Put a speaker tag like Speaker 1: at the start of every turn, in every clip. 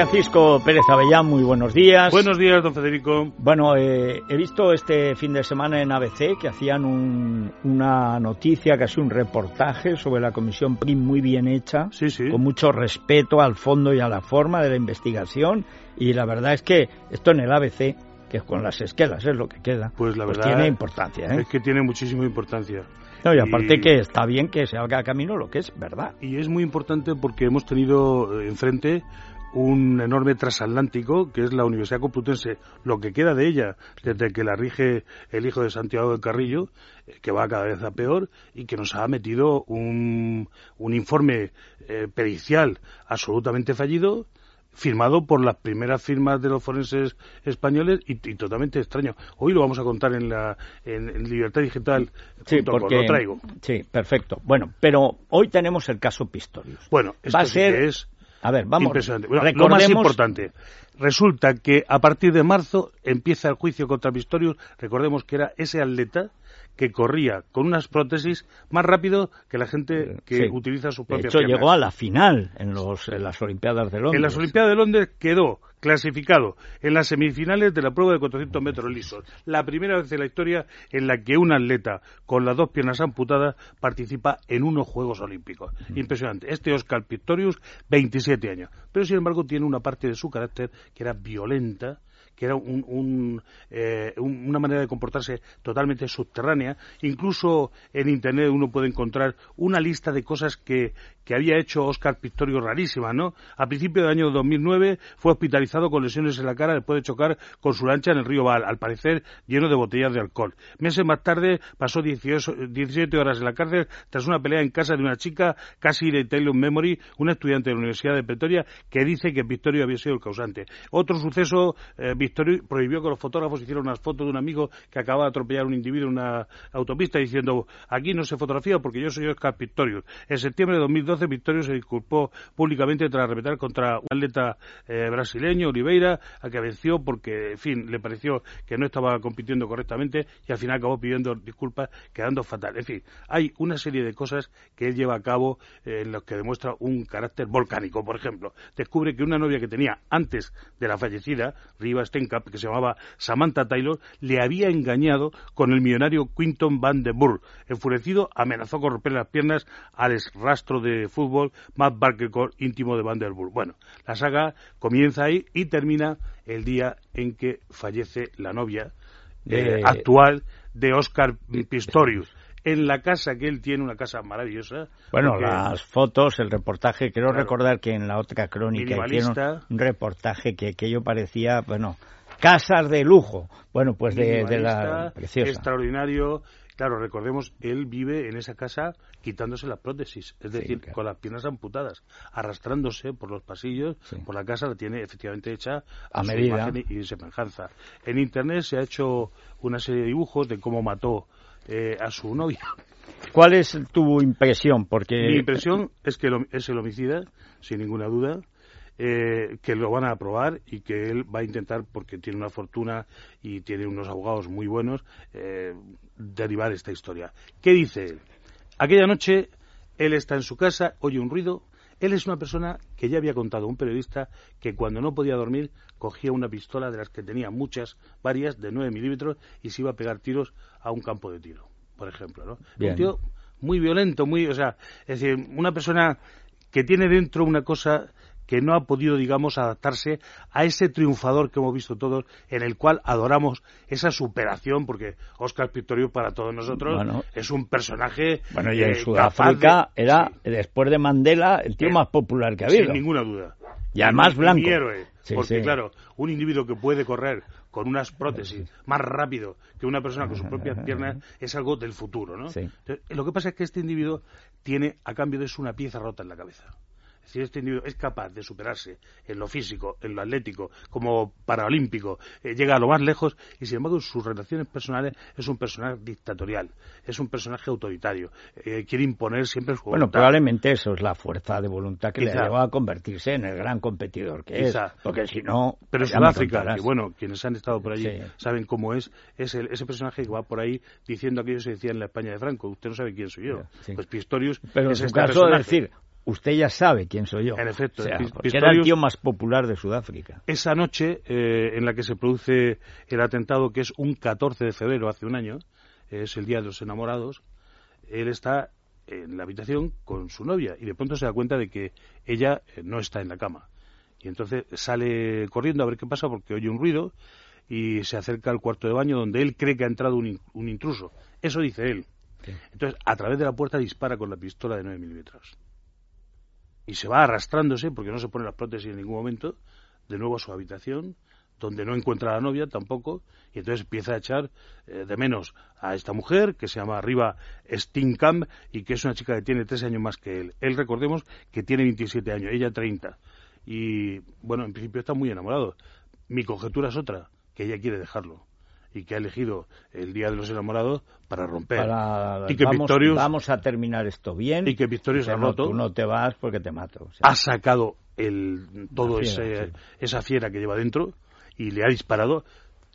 Speaker 1: Francisco Pérez Avellán, muy buenos días.
Speaker 2: Buenos días, don Federico.
Speaker 1: Bueno, eh, he visto este fin de semana en ABC que hacían una noticia, casi un reportaje sobre la comisión PRIM muy bien hecha,
Speaker 2: sí, sí.
Speaker 1: con mucho respeto al fondo y a la forma de la investigación. Y la verdad es que esto en el ABC, que es con las esquelas es lo que queda,
Speaker 2: pues, la
Speaker 1: pues
Speaker 2: verdad
Speaker 1: tiene importancia. ¿eh?
Speaker 2: Es que tiene muchísima importancia.
Speaker 1: No, y aparte que está bien que se haga camino lo que es verdad.
Speaker 2: Y es muy importante porque hemos tenido enfrente un enorme transatlántico que es la Universidad Complutense, lo que queda de ella desde que la rige el hijo de Santiago del Carrillo, eh, que va cada vez a peor y que nos ha metido un, un informe eh, pericial absolutamente fallido firmado por las primeras firmas de los forenses españoles y, totalmente extraño. Hoy lo vamos a contar en la en, Libertad Digital.
Speaker 1: Sí, porque, lo traigo. Sí, perfecto. Bueno, pero hoy tenemos el caso Pistorius.
Speaker 2: Bueno, esto
Speaker 1: va a ser
Speaker 2: es
Speaker 1: a ver, vamos.
Speaker 2: Impresionante. Lo más importante, resulta que a partir de marzo empieza el juicio contra Pistorius. Recordemos que era ese atleta que corría con unas prótesis más rápido que la gente que utiliza su propia
Speaker 1: De hecho, llegó a la final en, los, en las Olimpiadas de Londres.
Speaker 2: En las Olimpiadas de Londres quedó clasificado en las semifinales de la prueba de 400 metros lisos. La primera vez en la historia en la que un atleta con las dos piernas amputadas participa en unos Juegos Olímpicos. Mm. Impresionante. Este Oscar Pistorius, 27 años. Pero sin embargo tiene una parte de su carácter que era violenta, que era eh, una manera de comportarse totalmente subterránea. Incluso en Internet uno puede encontrar una lista de cosas que, que había hecho Oscar Pistorius rarísimas, ¿no? A principios del año 2009 fue hospitalizado con lesiones en la cara después de chocar con su lancha en el río Val, al parecer lleno de botellas de alcohol. Meses más tarde pasó 17 horas en la cárcel tras una pelea en casa de una chica, casi de Taylor Memory, una estudiante de la Universidad de Pretoria, que dice que Pistorius había sido el causante. Otro suceso, eh, prohibió que los fotógrafos hicieran unas fotos de un amigo que acababa de atropellar a un individuo en una autopista diciendo aquí no se fotografía porque yo soy Oscar Pistorius. En septiembre de 2012 Pistorius se disculpó públicamente tras repetir contra un atleta eh, brasileño, Oliveira, a que venció porque, en fin, le pareció que no estaba compitiendo correctamente y al final acabó pidiendo disculpas quedando fatal. En fin, hay una serie de cosas que él lleva a cabo eh, en las que demuestra un carácter volcánico. Por ejemplo, descubre que una novia que tenía antes de la fallecida, Riva Que se llamaba Samantha Taylor, le había engañado con el millonario Quinton Van de Burr. Enfurecido, amenazó con romper las piernas al rastro de fútbol Matt Barker, íntimo de Van der Burr. Bueno, la saga comienza ahí y termina el día en que fallece la novia eh, actual de Oscar Pistorius en la casa que él tiene, una casa maravillosa.
Speaker 1: Bueno, las fotos, el reportaje, quiero recordar que en la otra crónica hicieron un reportaje que aquello parecía, bueno, casas de lujo. Bueno, pues de, la preciosa.
Speaker 2: Extraordinario. Claro, recordemos, él vive en esa casa quitándose las prótesis, es decir, con las piernas amputadas, arrastrándose por los pasillos, por la casa la tiene efectivamente hecha
Speaker 1: a, medida
Speaker 2: y semejanza. En Internet se ha hecho una serie de dibujos de cómo mató eh, a su novia.
Speaker 1: ¿Cuál es tu impresión? Porque
Speaker 2: mi impresión es que es el homicida, sin ninguna duda. Eh, que lo van a aprobar y que él va a intentar, porque tiene una fortuna y tiene unos abogados muy buenos, eh, derivar esta historia. ¿Qué dice él? Aquella noche él está en su casa, oye un ruido. Él es una persona que ya había contado a un periodista que cuando no podía dormir cogía una pistola de las que tenía muchas, varias, de 9 milímetros y se iba a pegar tiros a un campo de tiro, por ejemplo. ¿no? Un tío muy violento, muy, o sea, es decir, una persona que tiene dentro una cosa que no ha podido, digamos, adaptarse a ese triunfador que hemos visto todos, en el cual adoramos esa superación, porque Oscar Pistorius para todos nosotros es un personaje.
Speaker 1: Bueno, y en Sudáfrica era, después de Mandela, el tío eh, más popular que ha habido.
Speaker 2: Sin ninguna duda.
Speaker 1: Y además blanco.
Speaker 2: héroe, porque claro, un individuo que puede correr con unas prótesis más rápido que una persona con sus propias piernas es algo del futuro, ¿no? lo que pasa es que este individuo tiene a cambio de eso una pieza rota en la cabeza si este individuo es capaz de superarse en lo físico, en lo atlético, como paraolímpico, eh, llega a lo más lejos y sin embargo en sus relaciones personales es un personaje dictatorial, es un personaje autoritario, eh, quiere imponer siempre su
Speaker 1: voluntad. Bueno, probablemente eso es la fuerza de voluntad que le llevó a convertirse en el gran competidor que es, porque si no...
Speaker 2: Pero Sudáfrica, que bueno, quienes han estado por allí saben cómo es, es ese personaje que va por ahí diciendo aquello que se decía en la España de Franco, usted no sabe quién soy yo. Pues Pistorius
Speaker 1: Pero en su caso de decir, usted ya sabe quién soy yo.
Speaker 2: En efecto,
Speaker 1: era el tío más popular de Sudáfrica.
Speaker 2: Esa noche eh, en la que se produce el atentado, que es un 14 de febrero, hace un año, es el Día de los Enamorados, él está en la habitación con su novia y de pronto se da cuenta de que ella eh, no está en la cama. Y entonces sale corriendo a ver qué pasa porque oye un ruido y se acerca al cuarto de baño donde él cree que ha entrado un, intruso. Eso dice él. Entonces, a través de la puerta dispara con la pistola de 9 milímetros. Y se va arrastrándose, porque no se pone las prótesis en ningún momento, de nuevo a su habitación, donde no encuentra a la novia tampoco, y entonces empieza a echar eh, de menos a esta mujer, que se llama arriba Stinkamp, y que es una chica que tiene tres años más que él. Él, recordemos, que tiene 27 años, ella 30. Y, bueno, en principio está muy enamorado. Mi conjetura es otra, que ella quiere dejarlo y que ha elegido el Día de los Enamorados para romper.
Speaker 1: y que vamos, Victorious, vamos a terminar esto bien.
Speaker 2: Y que Victorious ha roto.
Speaker 1: Tú no te vas porque te mato.
Speaker 2: Ha sacado el, todo esa fiera que lleva dentro y le ha disparado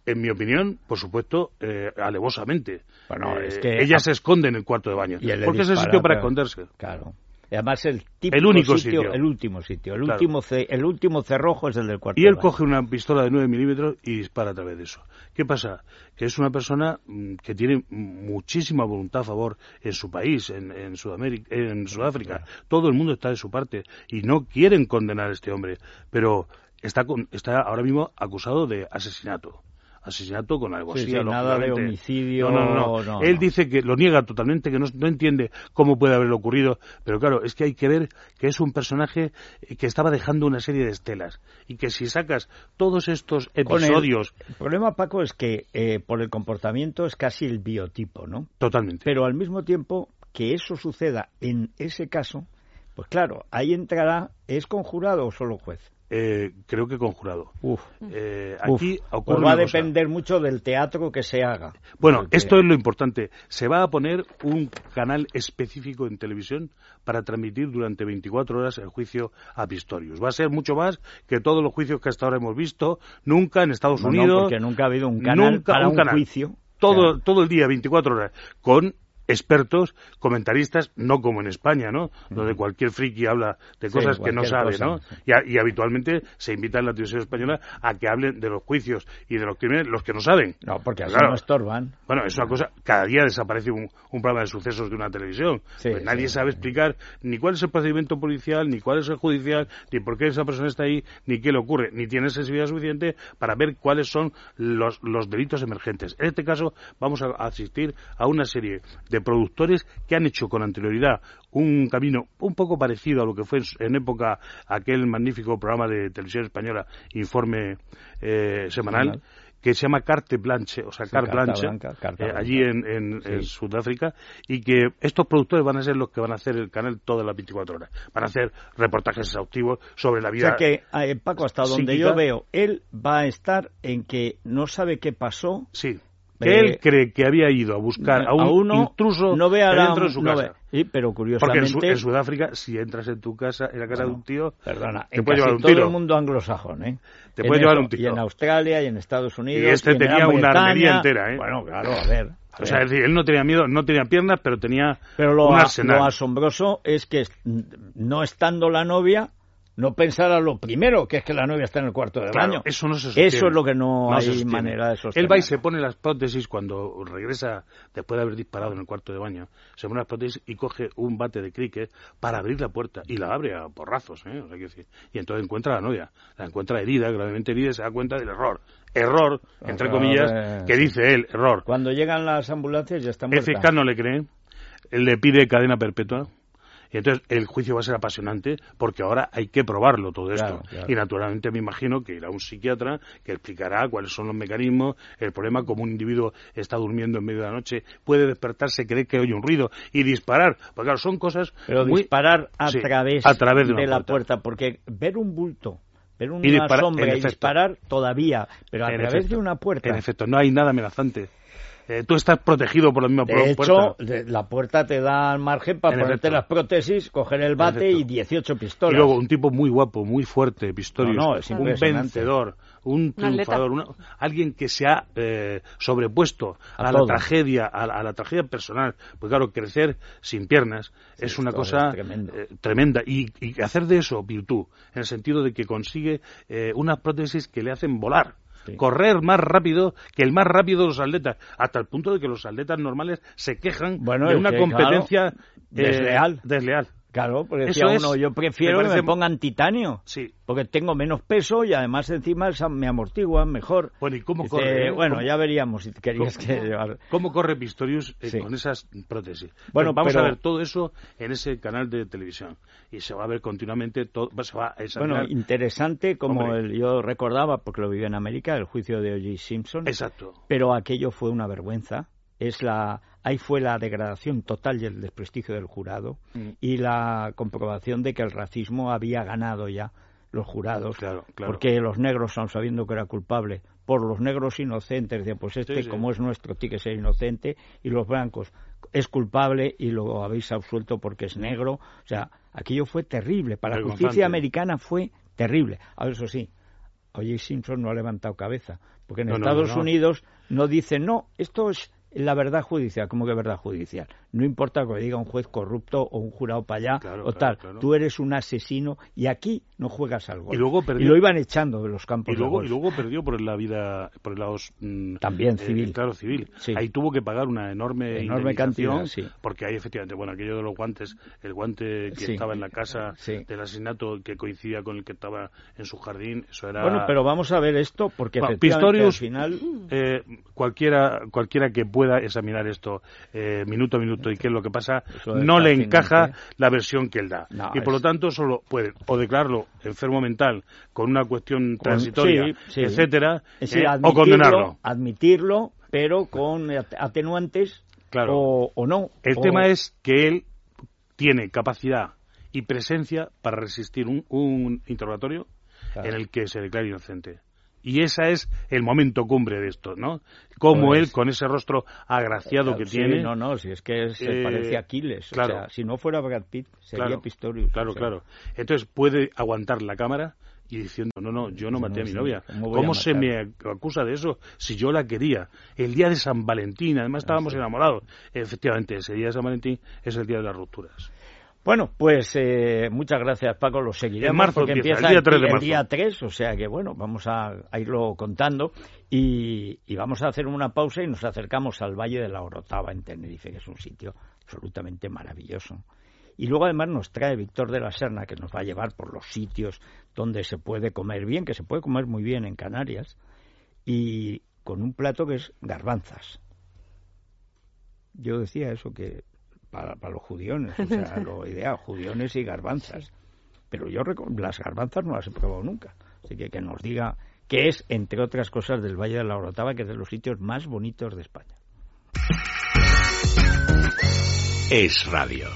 Speaker 2: en mi opinión, por supuesto, eh, alevosamente. Bueno, es eh, que se esconde en el cuarto de baño. Porque es el sitio para esconderse.
Speaker 1: Claro. Además, el, el único sitio, El último sitio. El, último, el último cerrojo es el del cuarto.
Speaker 2: Y él coge una pistola de 9 milímetros y dispara a través de eso. ¿Qué pasa? Que es una persona mm, que tiene muchísima voluntad a favor en su país, en, en, Sudamérica, en Sudáfrica. Todo el mundo está de su parte y no quieren condenar a este hombre. Pero está, está ahora mismo acusado de asesinato asesinato con algo así.
Speaker 1: nada de homicidio.
Speaker 2: No, no, no. Él dice que lo niega totalmente, que no, entiende cómo puede haberlo ocurrido, pero claro, es que hay que ver que es un personaje que estaba dejando una serie de estelas y que si sacas todos estos episodios.
Speaker 1: El, problema, Paco, es que eh, por el comportamiento es casi el biotipo, ¿no?
Speaker 2: Totalmente.
Speaker 1: Pero al mismo tiempo que eso suceda en ese caso, pues claro, ahí entrará, ¿es conjurado o solo juez?
Speaker 2: Eh, creo que conjurado.
Speaker 1: Eh, aquí pues va a depender mucho del teatro que se haga.
Speaker 2: Bueno, esto es lo importante. Se va a poner un canal específico en televisión para transmitir durante 24 horas el juicio a Pistorius. Va a ser mucho más que todos los juicios que hasta ahora hemos visto, nunca en Estados Unidos. No,
Speaker 1: porque nunca ha habido un canal para un, juicio.
Speaker 2: Todo, todo el día, 24 horas, con expertos, comentaristas, no como en España, ¿no? Donde cualquier friki habla de cosas que no sabe, ¿no? Y, habitualmente se invita en la televisión española a que hablen de los juicios y de los crímenes los que no saben.
Speaker 1: No, porque así no estorban.
Speaker 2: Bueno, es una cosa, cada día desaparece un, programa de sucesos de una televisión. Pues nadie sabe explicar ni cuál es el procedimiento policial, ni cuál es el judicial, ni por qué esa persona está ahí, ni qué le ocurre, ni tiene sensibilidad suficiente para ver cuáles son los, los delitos emergentes. En este caso vamos a asistir a una serie de de productores que han hecho con anterioridad un camino un poco parecido a lo que fue en época aquel magnífico programa de televisión española, Informe eh, Semanal. que se llama Carte Blanche, o sea, Carte Blanche, eh, allí en, Sudáfrica, y que estos productores van a ser los que van a hacer el canal todas las 24 horas. Van a hacer reportajes exhaustivos sobre la vida.
Speaker 1: O sea que, eh, Paco, hasta donde yo veo, él va a estar en que no sabe qué pasó.
Speaker 2: Sí que él cree que había ido a buscar a un intruso
Speaker 1: no
Speaker 2: dentro de su casa.
Speaker 1: Sí, pero curiosamente...
Speaker 2: Porque en, Sudáfrica, si entras en tu casa, en la casa de un tío...
Speaker 1: Perdona, te en puede llevar un todo el mundo anglosajón, ¿eh?
Speaker 2: Te puede llevar un tiro.
Speaker 1: Y en Australia, y en Estados Unidos... Y
Speaker 2: este tenía una armería entera, ¿eh?
Speaker 1: Bueno, claro, a ver...
Speaker 2: o sea, es decir, él no tenía miedo, no tenía piernas, pero tenía
Speaker 1: pero lo,
Speaker 2: un arsenal.
Speaker 1: lo asombroso es que no estando la novia no pensar a lo primero, que es que la novia está en el cuarto de baño.
Speaker 2: Eso no se
Speaker 1: Eso es lo que no, hay manera de sostener.
Speaker 2: Él va y se pone las prótesis cuando regresa después de haber disparado en el cuarto de baño. Se pone las prótesis y coge un bate de cricket para abrir la puerta y la abre a porrazos. ¿eh? Y entonces encuentra a la novia. La encuentra herida, gravemente herida y se da cuenta del error. Error, entre comillas, que dice él, error.
Speaker 1: Cuando llegan las ambulancias ya está muerta.
Speaker 2: El fiscal no le cree. Él le pide cadena perpetua y entonces el juicio va a ser apasionante porque ahora hay que probarlo todo esto. Y naturalmente me imagino que irá un psiquiatra que explicará cuáles son los mecanismos, el problema como un individuo está durmiendo en medio de la noche, puede despertarse, cree que oye un ruido y disparar. Porque claro, son cosas...
Speaker 1: Pero disparar a, través de, la puerta. porque ver un bulto ver una sombra y disparar todavía, pero a través de una puerta.
Speaker 2: En efecto, no hay nada amenazante. Eh, tú estás protegido por la misma
Speaker 1: de
Speaker 2: puerta.
Speaker 1: hecho, la puerta te da el margen para ponerte las prótesis, coger el bate y 18 pistolas. Y
Speaker 2: luego un tipo muy guapo, muy fuerte, Pistorius, un vencedor, un triunfador, alguien que se ha eh, sobrepuesto a, la tragedia, a, la tragedia personal. Pues claro, crecer sin piernas es una cosa eh, tremenda. Y, hacer de eso virtud, en el sentido de que consigue eh, unas prótesis que le hacen volar. Correr más rápido que el más rápido de los atletas, hasta el punto de que los atletas normales se quejan de una competencia
Speaker 1: desleal.
Speaker 2: desleal.
Speaker 1: Claro, porque decía uno, yo prefiero que me pongan titanio, sí. porque tengo menos peso y además encima me amortiguan mejor.
Speaker 2: Bueno, ¿y cómo corre?
Speaker 1: Bueno, ya veríamos si querías
Speaker 2: ¿Cómo, que... ¿Cómo corre Pistorius eh, con esas prótesis? Bueno, vamos a ver todo eso en ese canal de televisión y se va a ver continuamente, todo, se va a
Speaker 1: Bueno, interesante como el, yo recordaba, porque lo viví en América, el juicio de O.J. Simpson.
Speaker 2: Exacto.
Speaker 1: Pero aquello fue una vergüenza es la ahí fue la degradación total y el desprestigio del jurado mm. y la comprobación de que el racismo había ganado ya los jurados porque los negros aun sabiendo que era culpable por los negros inocentes de pues este como es nuestro tiene que ser inocente y los blancos es culpable y lo habéis absuelto porque es negro o sea aquello fue terrible para la justicia americana fue terrible. Ahora eso sí Oye Simpson no ha levantado cabeza porque en Estados Unidos no dicen no esto es la verdad judicial. ¿Cómo que verdad judicial? No importa que diga un juez corrupto o un jurado para allá o tal. Tú eres un asesino y aquí no juegas al gol. Y, luego perdió, y lo iban echando de los campos
Speaker 2: y luego,
Speaker 1: de
Speaker 2: Y luego perdió por la vida, por el lado
Speaker 1: mm, también eh, civil.
Speaker 2: claro, civil. Ahí tuvo que pagar una enorme,
Speaker 1: enorme cantidad,
Speaker 2: porque ahí efectivamente, bueno, aquello de los guantes, el guante que estaba en la casa del asesinato que coincidía con el que estaba en su jardín, eso era.
Speaker 1: Bueno, pero vamos a ver esto porque Pistorius, al final
Speaker 2: eh, cualquiera cualquiera que pueda examinar esto eh, minuto a minuto y qué es lo que pasa, no le encaja la versión que él da. y por lo tanto solo puede o declararlo enfermo mental con una cuestión transitoria, etcétera, eh, o condenarlo.
Speaker 1: Admitirlo, pero con atenuantes o, no.
Speaker 2: El tema es que él tiene capacidad y presencia para resistir un, interrogatorio en el que se declare inocente. Y ese es el momento cumbre de esto, ¿no? Como pues él, con ese rostro agraciado que tiene...
Speaker 1: No, no, si es que se eh, parece a Aquiles. Claro. O sea, si no fuera Brad Pitt, sería
Speaker 2: claro,
Speaker 1: Pistorius.
Speaker 2: Claro, claro. Entonces puede aguantar la cámara y diciendo, no, no, yo no maté a mi novia. ¿Cómo, se me acusa de eso si yo la quería? El día de San Valentín, además estábamos enamorados. Efectivamente, ese día de San Valentín es el día de las rupturas.
Speaker 1: Bueno, pues eh, muchas gracias Paco, lo seguiremos porque empieza el día, 3 o sea que bueno, vamos a, irlo contando y, vamos a hacer una pausa y nos acercamos al Valle de la Orotava en Tenerife, que es un sitio absolutamente maravilloso. Y luego además nos trae Víctor de la Serna, que nos va a llevar por los sitios donde se puede comer bien, que se puede comer muy bien en Canarias, y con un plato que es garbanzas. Yo decía eso, que para, los judiones, o sea, lo ideal, judiones y garbanzas. Pero yo las garbanzas no las he probado nunca. Así que que nos diga qué es, entre otras cosas, del Valle de la Orotava, que es de los sitios más bonitos de España.
Speaker 3: Es radio.